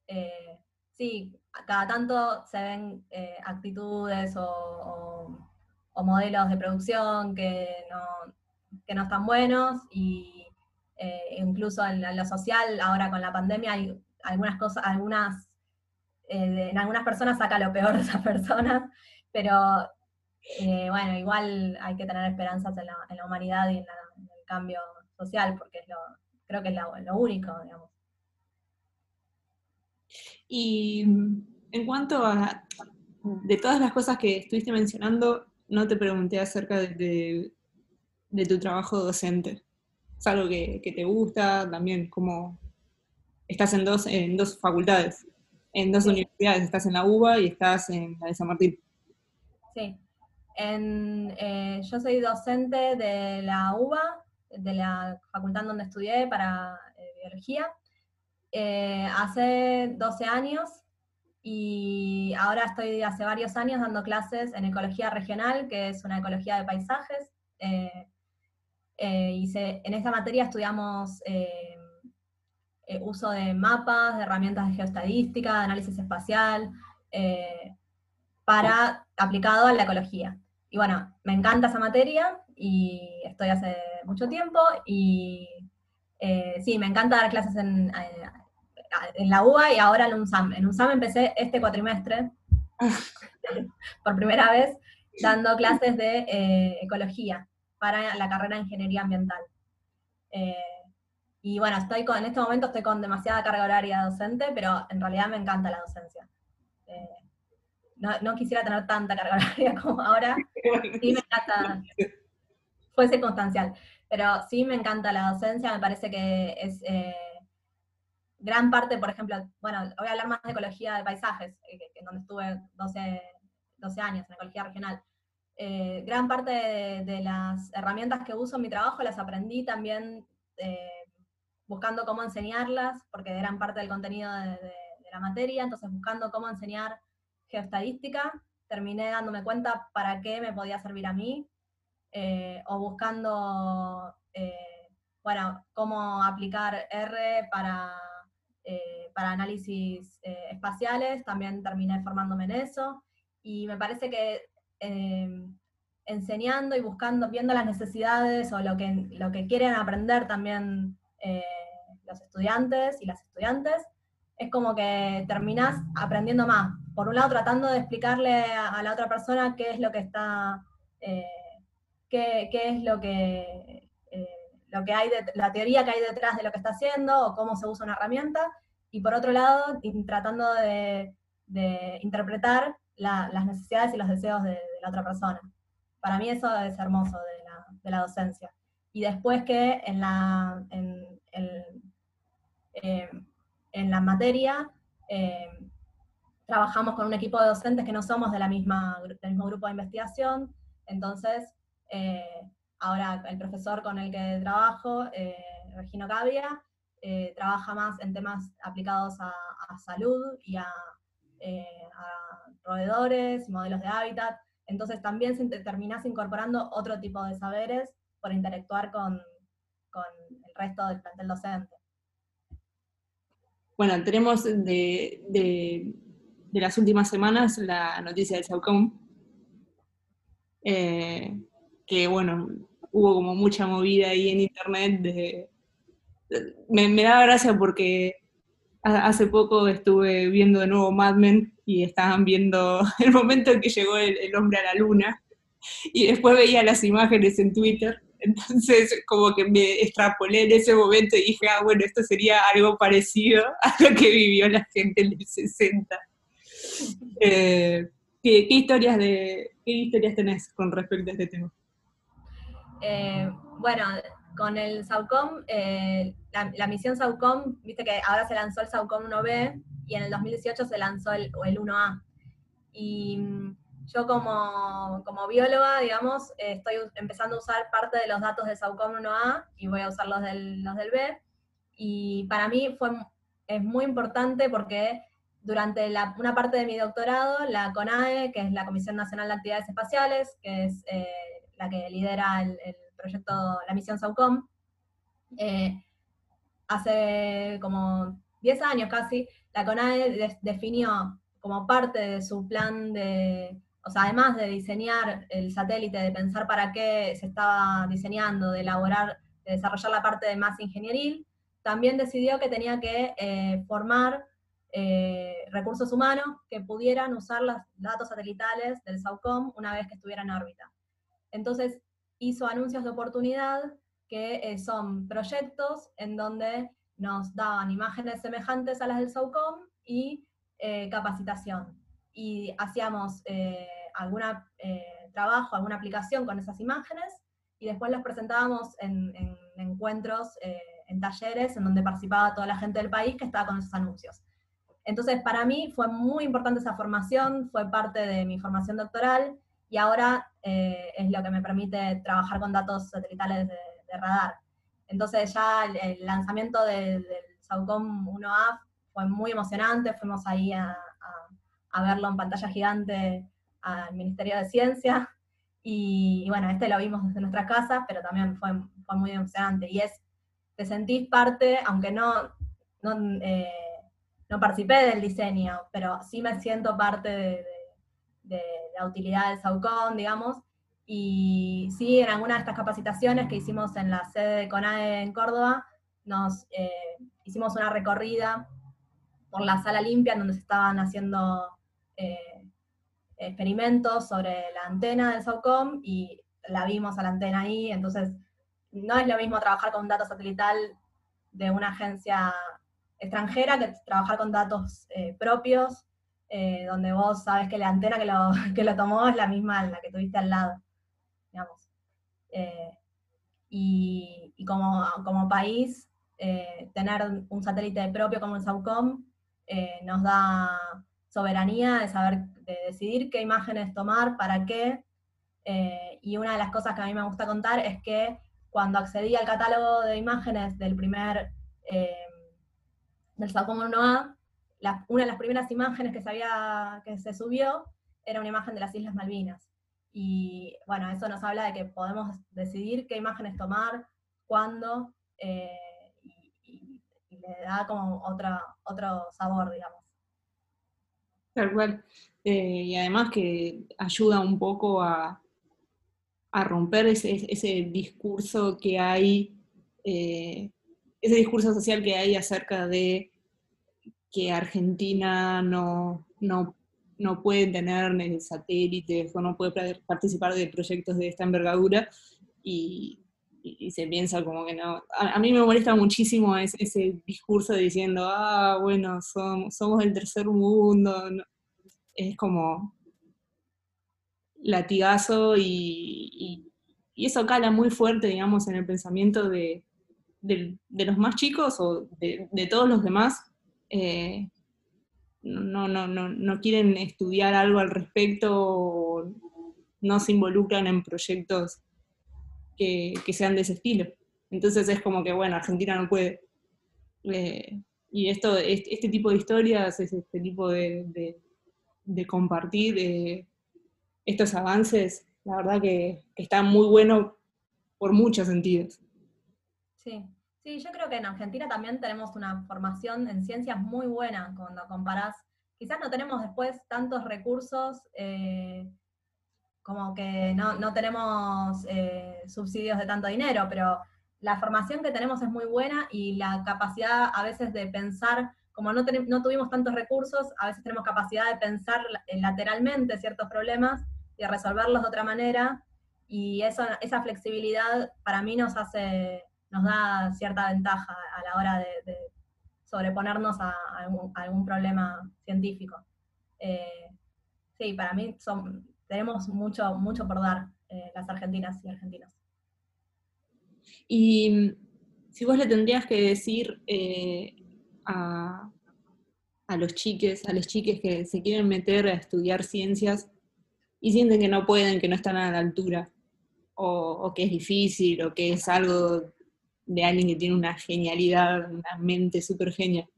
eh, sí, cada tanto se ven eh, actitudes o, modelos de producción que no, no están buenos y eh, incluso en, lo social, ahora con la pandemia hay algunas cosas, algunas, en algunas personas saca lo peor de esas personas, pero eh, bueno, igual hay que tener esperanzas en la, humanidad y en, el cambio social, porque es lo, creo que es lo, único, digamos. Y en cuanto a, de todas las cosas que estuviste mencionando, no te pregunté acerca de, tu trabajo docente. ¿Es algo que, te gusta? También, como estás en dos, en dos facultades, en dos universidades, estás en la UBA y estás en la de San Martín. Sí, eh, yo soy docente de la UBA, de la facultad donde estudié para eh, biología, eh, hace 12 años y ahora estoy hace varios años dando clases en ecología regional, que es una ecología de paisajes. y en esta materia estudiamos uso de mapas, de herramientas de geoestadística, de análisis espacial, para aplicado a la ecología. Y bueno, me encanta esa materia y estoy hace mucho tiempo y sí, me encanta dar clases en, en la UBA y ahora en UNSAM. En UNSAM empecé este cuatrimestre, por primera vez, dando clases de eh, ecología para la carrera de ingeniería ambiental. Eh, y bueno, estoy en este momento estoy con demasiada carga horaria docente, pero en realidad me encanta la docencia. Eh, no, quisiera tener tanta carga horaria como ahora. Sí me encanta. Fue circunstancial. Pero sí me encanta la docencia, me parece que es gran parte, por ejemplo, bueno, voy a hablar más de ecología de paisajes, eh, donde estuve 12, 12 años, en ecología regional. Eh, gran parte de, las herramientas que uso en mi trabajo las aprendí también eh, buscando cómo enseñarlas, porque eran parte del contenido de, la materia, entonces buscando cómo enseñar geoestadística, terminé dándome cuenta para qué me podía servir a mí, o buscando, bueno, cómo aplicar R para eh, para análisis eh, espaciales, también terminé formándome en eso, y me parece que em, enseñando y buscando, viendo las necesidades o lo que, lo que quieren aprender también eh, los estudiantes y las estudiantes, es como que terminás aprendiendo más. Por un lado, tratando de explicarle a, la otra persona qué es lo que está, qué, qué, es lo que lo que hay, de, la teoría que hay detrás de lo que está haciendo o cómo se usa una herramienta, y por otro lado, tratando de, interpretar las necesidades y los deseos de, la otra persona. Para mí eso es hermoso de la, docencia. Y después que en la, en, eh, la materia eh, trabajamos con un equipo de docentes que no somos de la misma, del mismo grupo de investigación, entonces eh, Ahora el profesor con el que trabajo, eh, Regino Cavia, eh, trabaja más en temas aplicados a, salud y eh, a, roedores, modelos de hábitat. Entonces también terminás incorporando otro tipo de saberes por interactuar con, el resto del plantel docente. Bueno, tenemos de, de, las últimas semanas la noticia del SAUCOM, que bueno, hubo como mucha movida ahí en internet. De, me, me daba gracia porque hace poco estuve viendo de nuevo Mad Men y estaban viendo el momento en que llegó el, hombre a la luna y después veía las imágenes en Twitter, entonces como que me extrapolé en ese momento y dije, ah, bueno, esto sería algo parecido a lo que vivió la gente en el 60. Eh, ¿qué, historias de, ¿Qué historias tenés con respecto a este tema? Eh, bueno, con el SAUCOM, eh, la, misión SAUCOM, viste que ahora se lanzó el SAUCOM 1B y en el 2018 se lanzó el, el 1A. Y mm, yo como, bióloga, digamos, estoy empezando a usar parte de los datos del SAUCOM 1A y voy a usar los del, los del B. Y para mí fue, es muy importante porque durante una parte de mi doctorado, la CONAE, que es la Comisión Nacional de Actividades Espaciales, que es eh, la que lidera el, proyecto, la misión SAUCOM, eh, hace como 10 años casi, la CONAE definió como parte de su plan de, o sea, además de diseñar el satélite, de pensar para qué se estaba diseñando, de elaborar, de desarrollar la parte de más ingenieril, también decidió que tenía que eh, formar eh, recursos humanos que pudieran usar los datos satelitales del SAUCOM una vez que estuviera en órbita. Entonces hizo anuncios de oportunidad que eh, son proyectos en donde nos daban imágenes semejantes a las del SOCOM y eh, capacitación. Y hacíamos eh, algún trabajo, alguna aplicación con esas imágenes y después las presentábamos en, en encuentros, en talleres, en donde participaba toda la gente del país que estaba con esos anuncios. Entonces, para mí fue muy importante esa formación, fue parte de mi formación doctoral, y ahora eh, es lo que me permite trabajar con datos satelitales de, radar. Entonces ya el, lanzamiento del SAUCOM 1A fue muy emocionante, fuimos ahí a, verlo en pantalla gigante al Ministerio de Ciencia, y, bueno, este lo vimos desde nuestra casa, pero también fue, fue muy emocionante. Y es, te sentís parte, aunque no, no, eh, no participé del diseño, pero sí me siento parte de, de la utilidad del SAUCON, digamos, y sí, en alguna de estas capacitaciones que hicimos en la sede de CONAE en Córdoba, nos eh, hicimos una recorrida por la sala limpia en donde se estaban haciendo eh, experimentos sobre la antena del SAUCOM y la vimos a la antena ahí, entonces no es lo mismo trabajar con un dato satelital de una agencia extranjera que trabajar con datos eh, propios, donde vos sabes que la antena que lo, que lo tomó es la misma la que tuviste al lado digamos. Eh, y, como, como, país, eh, tener un satélite propio como el SAUCOM eh, nos da soberanía de saber, de decidir qué imágenes tomar, para qué. y una de las cosas que a mí me gusta contar es que cuando accedí al catálogo de imágenes del primer, del SAUCOM 1A, una de las primeras imágenes que se, que se subió era una imagen de las Islas Malvinas. Y bueno, eso nos habla de que podemos decidir qué imágenes tomar, cuándo, eh, y, le da como otra, otro sabor, digamos. Tal cual. Eh, y además que ayuda un poco a, romper ese, discurso que hay, eh, ese discurso social que hay acerca de que Argentina no, no no puede tener satélites o no puede participar de proyectos de esta envergadura y, se piensa como que no. A, mí me molesta muchísimo ese, discurso de diciendo, ah, bueno, somos, somos el tercer mundo. Es como latigazo y, eso cala muy fuerte, digamos, en el pensamiento de, los más chicos o de, todos los demás. Eh, no, no, no, no quieren estudiar algo al respecto o no se involucran en proyectos que, sean de ese estilo. Entonces es como que, bueno, Argentina no puede. Eh, y esto, este, tipo de historias, este tipo de, compartir eh, estos avances, la verdad que, que está muy bueno por muchos sentidos. Sí, Sí, yo creo que en Argentina también tenemos una formación en ciencias muy buena cuando comparás. Quizás no tenemos después tantos recursos, eh, como que no, tenemos eh, subsidios de tanto dinero, pero la formación que tenemos es muy buena y la capacidad a veces de pensar, como no, no tuvimos tantos recursos, a veces tenemos capacidad de pensar lateralmente ciertos problemas y resolverlos de otra manera. Y eso, esa flexibilidad para mí nos hace nos da cierta ventaja a la hora de, sobreponernos a, algún, problema científico. Eh, sí, para mí son, tenemos mucho, mucho por dar eh, las argentinas y argentinos. Y si vos le tendrías que decir eh, a, los chiques, a los chiques que se quieren meter a estudiar ciencias y sienten que no pueden, que no están a la altura, o, o que es difícil, o que es algo de alguien que tiene una genialidad, una mente súper genial,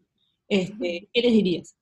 este, ¿qué les dirías?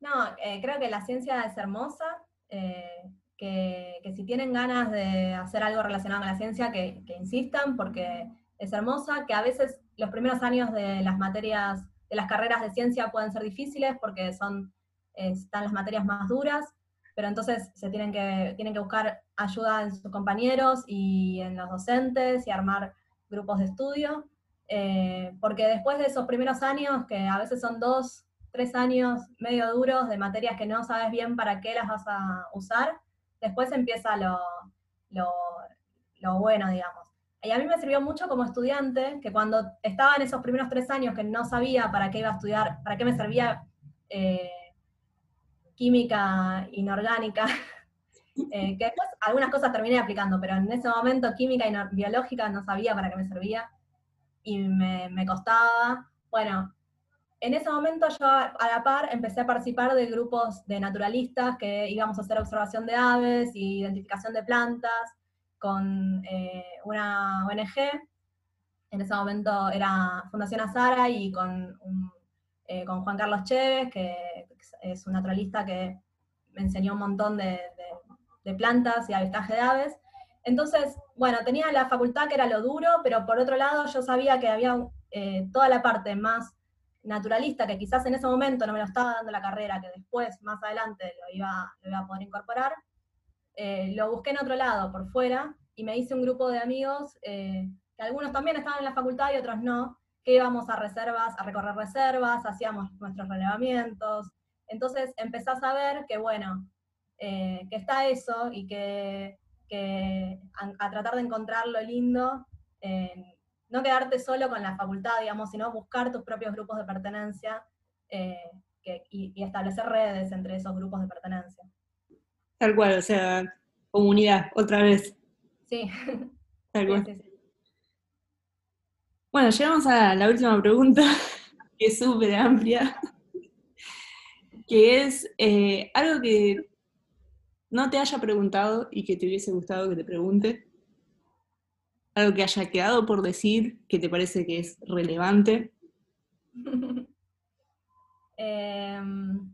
No, eh, creo que la ciencia es hermosa, eh, que, si tienen ganas de hacer algo relacionado con la ciencia, que, insistan, porque es hermosa, que a veces los primeros años de las materias, de las carreras de ciencia pueden ser difíciles porque son, están las materias más duras, pero entonces se tienen que, tienen que buscar ayuda en sus compañeros y en los docentes y armar grupos de estudio, eh, porque después de esos primeros años, que a veces son dos, tres años medio duros de materias que no sabes bien para qué las vas a usar, después empieza lo, lo, bueno, digamos. Y a mí me sirvió mucho como estudiante, que cuando estaba en esos primeros tres años que no sabía para qué iba a estudiar, para qué me servía eh, química inorgánica, eh, que después algunas cosas terminé aplicando, pero en ese momento química y biológica no sabía para qué me servía y me, costaba. Bueno, en ese momento yo a la par empecé a participar de grupos de naturalistas que íbamos a hacer observación de aves y identificación de plantas con eh, una ONG. En ese momento era Fundación Azara y con, eh, con Juan Carlos Chévez, que es un naturalista que me enseñó un montón de, plantas y avistaje de aves. Entonces, bueno, tenía la facultad que era lo duro, pero por otro lado yo sabía que había eh, toda la parte más naturalista, que quizás en ese momento no me lo estaba dando la carrera, que después, más adelante, lo iba, a poder incorporar, eh, lo busqué en otro lado, por fuera, y me hice un grupo de amigos, eh, que algunos también estaban en la facultad y otros no, que íbamos a reservas, a recorrer reservas, hacíamos nuestros relevamientos. Entonces empezás a ver que, bueno, que está eso y que que a, tratar de encontrar lo lindo, no quedarte solo con la facultad, digamos, sino buscar tus propios grupos de pertenencia eh, y, establecer redes entre esos grupos de pertenencia. Tal cual, o sea, comunidad, otra vez. Sí. Tal cual. Bueno, llegamos a la última pregunta, que es súper amplia, que es eh, algo que no te haya preguntado y que te hubiese gustado que te pregunte? ¿Algo que haya quedado por decir que te parece que es relevante? Em,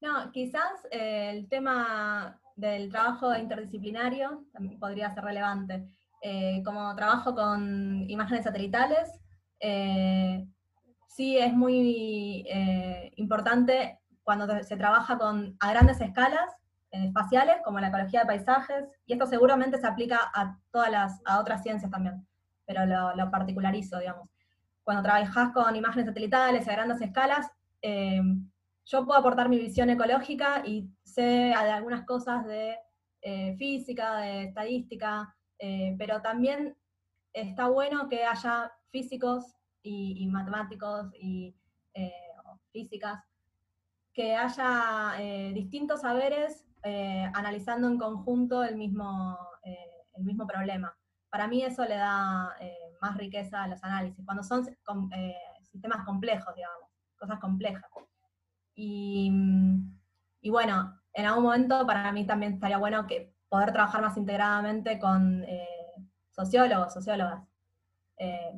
no, quizás eh, el tema del trabajo interdisciplinario podría ser relevante. Eh, como trabajo con imágenes satelitales, eh, sí es muy importante cuando se trabaja con, a grandes escalas espaciales, como la ecología de paisajes, y esto seguramente se aplica a todas las, a otras ciencias también, pero lo, particularizo, digamos. Cuando trabajas con imágenes satelitales a grandes escalas, eh, yo puedo aportar mi visión ecológica y sé de algunas cosas de eh, física, de estadística, pero también está bueno que haya físicos y, matemáticos y físicas que haya eh, distintos saberes eh, analizando en conjunto el mismo, eh, el mismo problema. Para mí eso le da más riqueza a los análisis, cuando son sistemas complejos, digamos, cosas complejas. Y, y, bueno, en algún momento para mí también estaría bueno que poder trabajar más integradamente con sociólogos, sociólogas,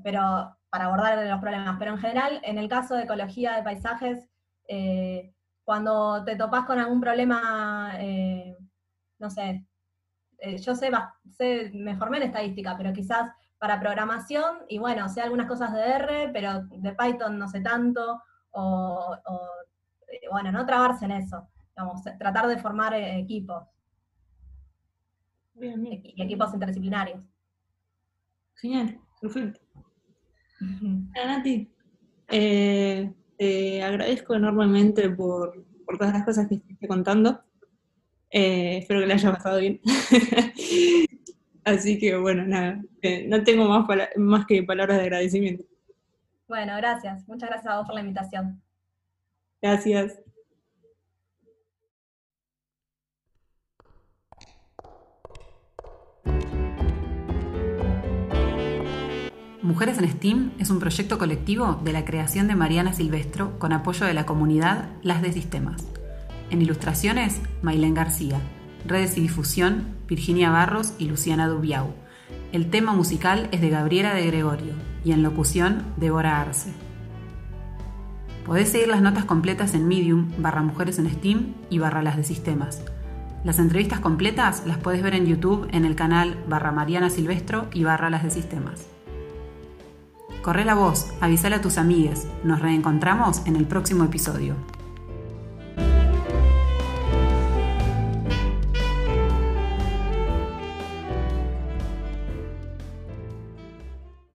pero para abordar los problemas. Pero en general, en el caso de ecología de paisajes, cuando te topas con algún problema, eh, no sé, eh, yo sé, sé, me formé en estadística, pero quizás para programación, y bueno, sé algunas cosas de R, pero de Python no sé tanto, o, eh, bueno, no trabarse en eso, vamos, tratar de formar equipos. Y equipos interdisciplinarios. Genial, perfecto. Nati, te agradezco enormemente por, todas las cosas que estás contando. Eh, espero que le haya pasado bien. Así que bueno, nada, eh, no tengo más, más que palabras de agradecimiento. Bueno, gracias. Muchas gracias a vos por la invitación. Gracias. Mujeres en STEAM es un proyecto colectivo de la creación de Mariana Silvestro con apoyo de la comunidad Las de Sistemas. En ilustraciones, Mailén García. Redes y difusión, Virginia Barros y Luciana Dubiau. El tema musical es de Gabriela de Gregorio y en locución, Débora Arce. Podés seguir las notas completas en Medium, barra Mujeres en STEAM y barra Las de Sistemas. Las entrevistas completas las puedes ver en YouTube en el canal barra Mariana Silvestro y barra Las de Sistemas. Corre la voz, avísale a tus amigues. Nos reencontramos en el próximo episodio.